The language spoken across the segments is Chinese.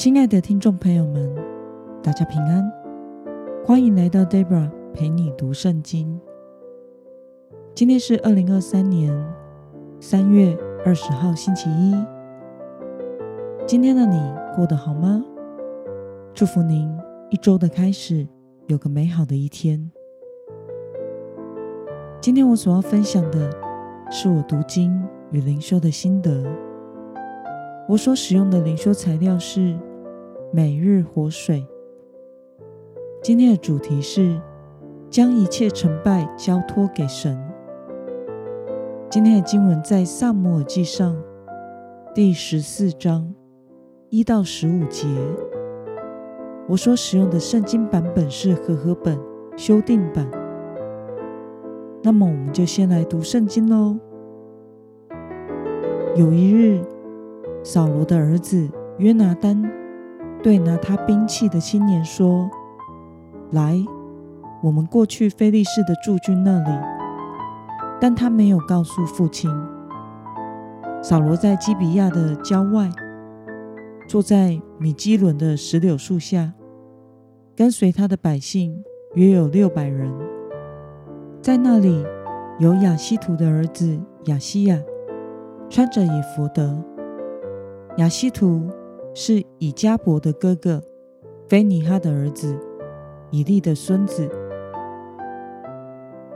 亲爱的听众朋友们，大家平安，欢迎来到 Debra 陪你读圣经。今天是二零二三年三月二十号，星期一。今天的你过得好吗？祝福您一周的开始有个美好的一天。今天我所要分享的是我读经与灵修的心得。我所使用的灵修材料是。每日活水。今天的主题是将一切成败交托给神。今天的经文在撒母耳记上第十四章一到十五节。我所使用的圣经版本是和合本修订版。那么，我们就先来读圣经喽。有一日，扫罗的儿子约拿单。对拿他兵器的青年说：“来，我们过去非利士的驻军那里。”但他没有告诉父亲。扫罗在基比亚的郊外，坐在米基伦的石榴树下，跟随他的百姓约有六百人。在那里有亚西图的儿子亚西亚，穿着以弗得。亚西图。是以迦伯的哥哥，非尼哈的儿子，以利的孙子。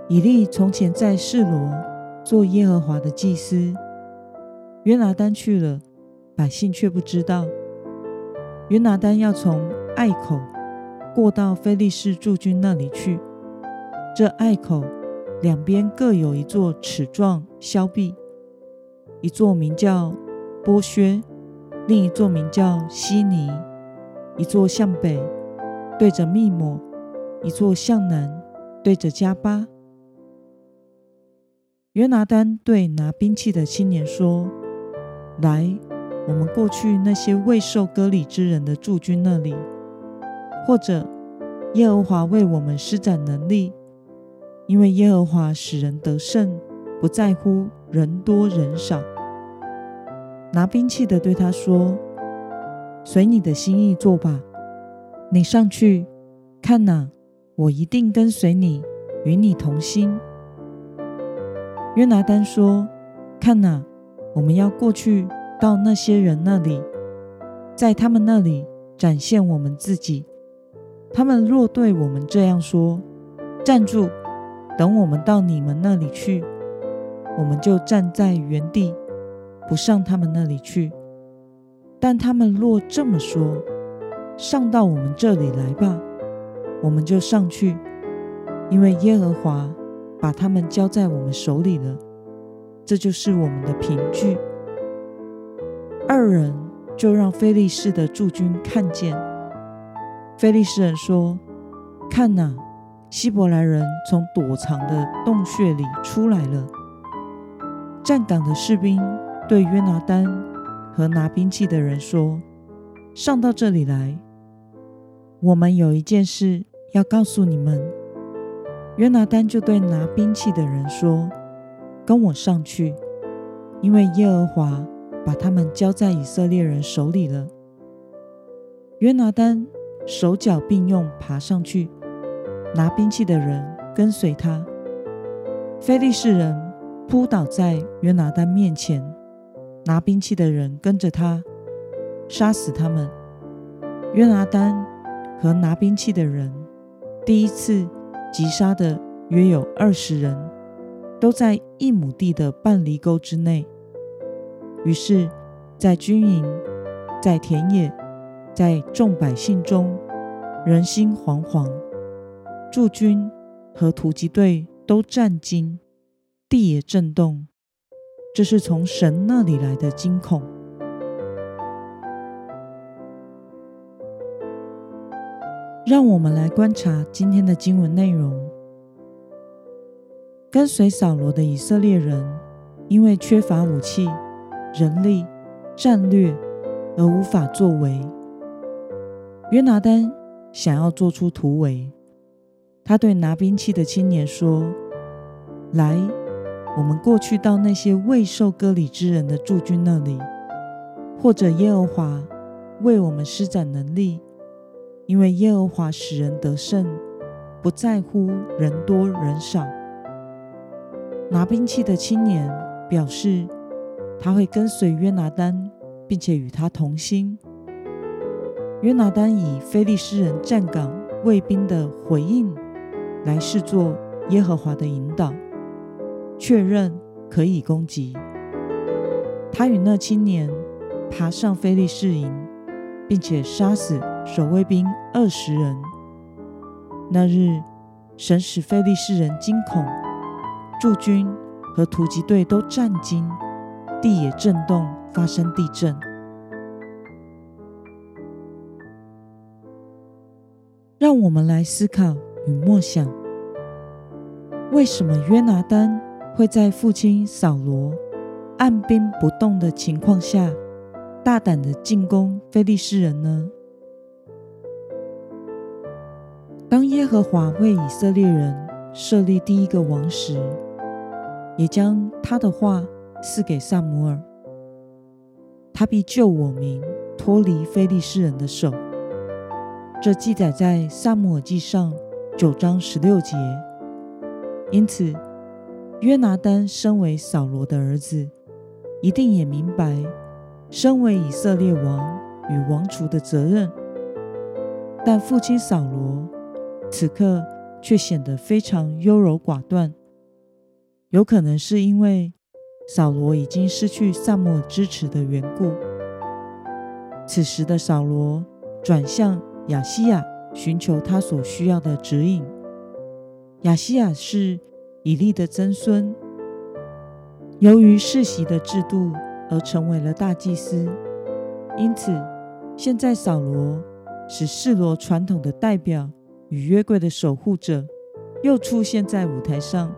以利从前在示罗做耶和华的祭司。约拿单去了，百姓却不知道。约拿单要从隘口过到非利士驻军那里去。这隘口两边各有一座齿状峭壁，一座名叫波薛。另一座名叫悉尼，一座向北对着密抹，一座向南对着迦巴。约拿单对拿兵器的青年说：“来，我们过去那些未受割礼之人的驻军那里，或者耶和华为我们施展能力，因为耶和华使人得胜，不在乎人多人少。”拿兵器的对他说：“随你的心意做吧，你上去看哪，我一定跟随你，与你同心。”约拿单说：“看哪，我们要过去到那些人那里，在他们那里展现我们自己。他们若对我们这样说：‘站住，等我们到你们那里去’，我们就站在原地。”不上他们那里去，但他们若这么说，上到我们这里来吧，我们就上去，因为耶和华把他们交在我们手里了。这就是我们的凭据。二人就让非利士的驻军看见。非利士人说：“看哪，希伯来人从躲藏的洞穴里出来了。”站岗的士兵。对约拿单和拿兵器的人说：“上到这里来，我们有一件事要告诉你们。”约拿单就对拿兵器的人说：“跟我上去，因为耶和华把他们交在以色列人手里了。”约拿单手脚并用爬上去，拿兵器的人跟随他。非利士人扑倒在约拿单面前。拿兵器的人跟着他，杀死他们。约拿单和拿兵器的人第一次击杀的约有二十人，都在一亩地的半犁沟之内。于是，在军营、在田野、在众百姓中，人心惶惶，驻军和突击队都战惊，地也震动。这是从神那里来的惊恐。让我们来观察今天的经文内容。跟随扫罗的以色列人，因为缺乏武器、人力、战略而无法作为。约拿单想要做出突围，他对拿兵器的青年说：“来。”我们过去到那些未受割礼之人的驻军那里，或者耶和华为我们施展能力，因为耶和华使人得胜，不在乎人多人少。拿兵器的青年表示，他会跟随约拿单，并且与他同心。约拿单以非利士人站岗卫兵的回应来视作耶和华的引导，确认可以攻击。他与那青年爬上非利士营，并且杀死守卫兵二十人。那日，神使非利士人惊恐，驻军和突击队都战惊，地也震动，发生地震。让我们来思考与默想：为什么约拿单会在父亲扫罗按兵不动的情况下，大胆的进攻非利士人呢？当耶和华为以色列人设立第一个王时，也将他的话赐给撒母耳，他必救我民脱离非利士人的手。这记载在撒母耳记上九章十六节。因此，约拿单身为扫罗的儿子，一定也明白身为以色列王与王储的责任。但父亲扫罗此刻却显得非常优柔寡断，有可能是因为扫罗已经失去撒母支持的缘故。此时的扫罗转向。亚西亚寻求他所需要的指引。亚西亚是以利的曾孙，由于世袭的制度而成为了大祭司。因此，现在扫罗使示罗传统的代表与约柜的守护者又出现在舞台上。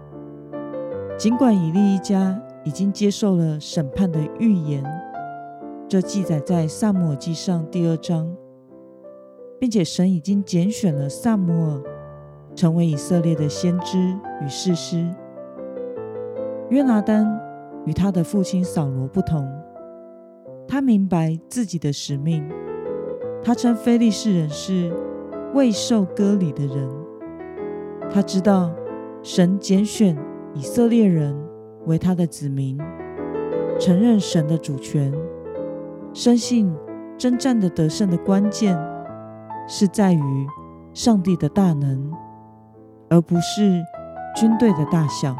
尽管以利一家已经接受了审判的预言，这记载在撒母耳记上第二章。并且神已经拣选了撒母耳成为以色列的先知与士师。约拿单与他的父亲扫罗不同，他明白自己的使命。他称非利士人是未受割礼的人。他知道神拣选以色列人为他的子民，承认神的主权，深信征战的得胜的关键。是在于上帝的大能，而不是军队的大小。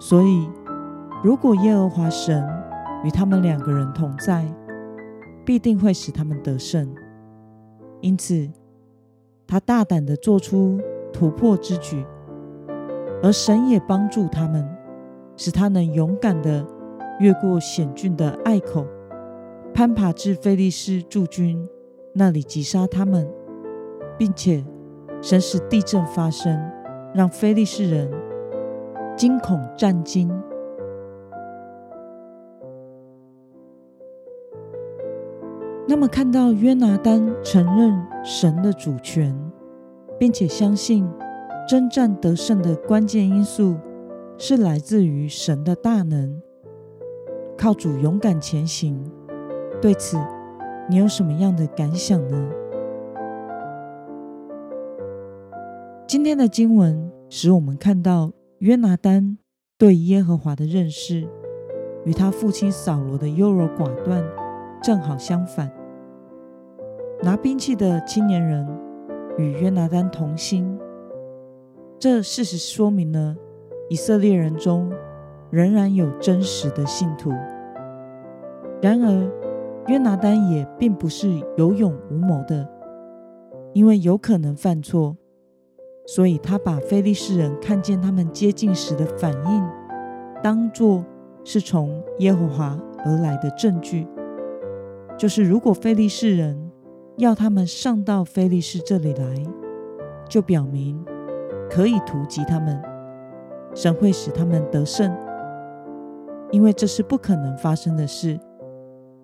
所以，如果耶和华神与他们两个人同在，必定会使他们得胜。因此，他大胆地做出突破之举，而神也帮助他们，使他能勇敢地越过险峻的隘口，攀爬至非利士驻军。那里击杀他们，并且神使地震发生，让非利士人惊恐战惊。那么，看到约拿单承认神的主权，并且相信征战得胜的关键因素是来自于神的大能，靠主勇敢前行。对此，你有什么样的感想呢？今天的经文使我们看到约拿单对耶和华的认识，与他父亲扫罗的优柔寡断正好相反。拿兵器的青年人与约拿单同心，这事实说明了以色列人中仍然有真实的信徒。然而，约拿单也并不是有勇无谋的，因为有可能犯错，所以他把非利士人看见他们接近时的反应，当作是从耶和华而来的证据，就是如果非利士人要他们上到非利士这里来，就表明可以突击他们，神会使他们得胜，因为这是不可能发生的事。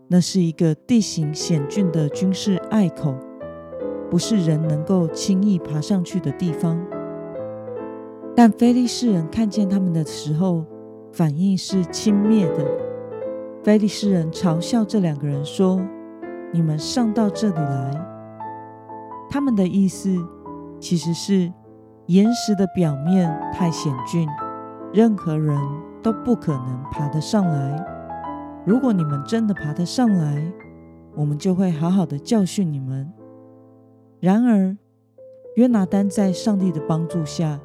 那是一个地形险峻的军事隘口，不是人能够轻易爬上去的地方。但非利士人看见他们的时候，反应是轻蔑的。非利士人嘲笑这两个人说：“你们上到这里来。”他们的意思其实是岩石的表面太险峻，任何人都不可能爬得上来。如果你们真的爬得上来，我们就会好好的教训你们。然而，约拿单在上帝的帮助下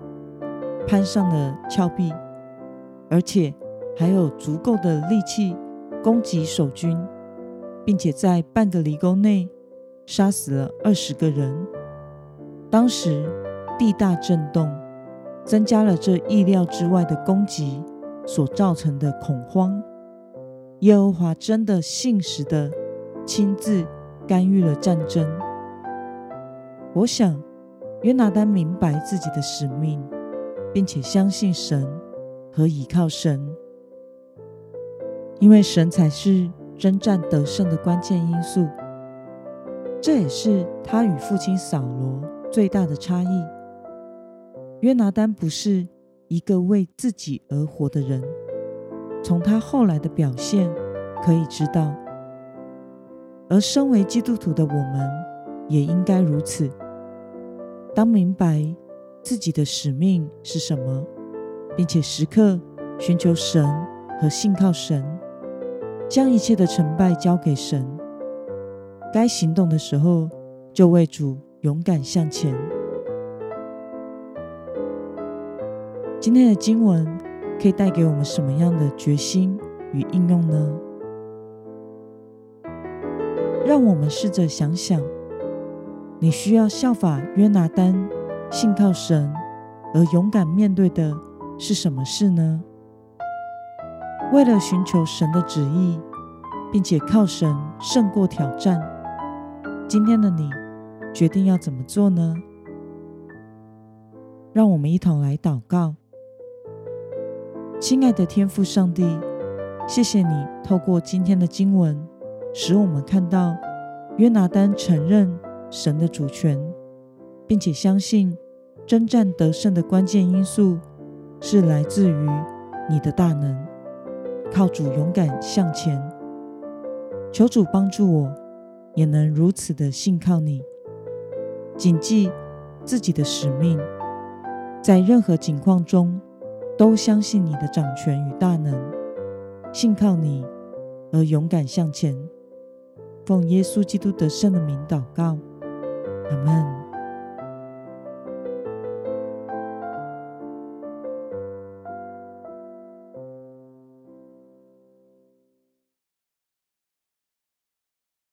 攀上了峭壁，而且还有足够的力气攻击守军，并且在半个犁沟内杀死了二十个人。当时地大震动，增加了这意料之外的攻击所造成的恐慌。耶和华真的信实的亲自干预了战争。我想，约拿单明白自己的使命，并且相信神和倚靠神，因为神才是征战得胜的关键因素。这也是他与父亲扫罗最大的差异。约拿单不是一个为自己而活的人。从他后来的表现可以知道，而身为基督徒的我们也应该如此。当明白自己的使命是什么，并且时刻寻求神和信靠神，将一切的成败交给神，该行动的时候就为主勇敢向前。今天的经文。可以带给我们什么样的决心与应用呢？让我们试着想想，你需要效法约拿单，信靠神而勇敢面对的是什么事呢？为了寻求神的旨意，并且靠神胜过挑战，今天的你决定要怎么做呢？让我们一同来祷告。亲爱的天父上帝，谢谢你透过今天的经文，使我们看到约拿单承认神的主权，并且相信征战得胜的关键因素是来自于你的大能，靠主勇敢向前。求主帮助我，也能如此的信靠你，谨记自己的使命，在任何境况中。都相信你的掌权与大能，信靠你而勇敢向前。奉耶稣基督得胜的名祷告，阿门。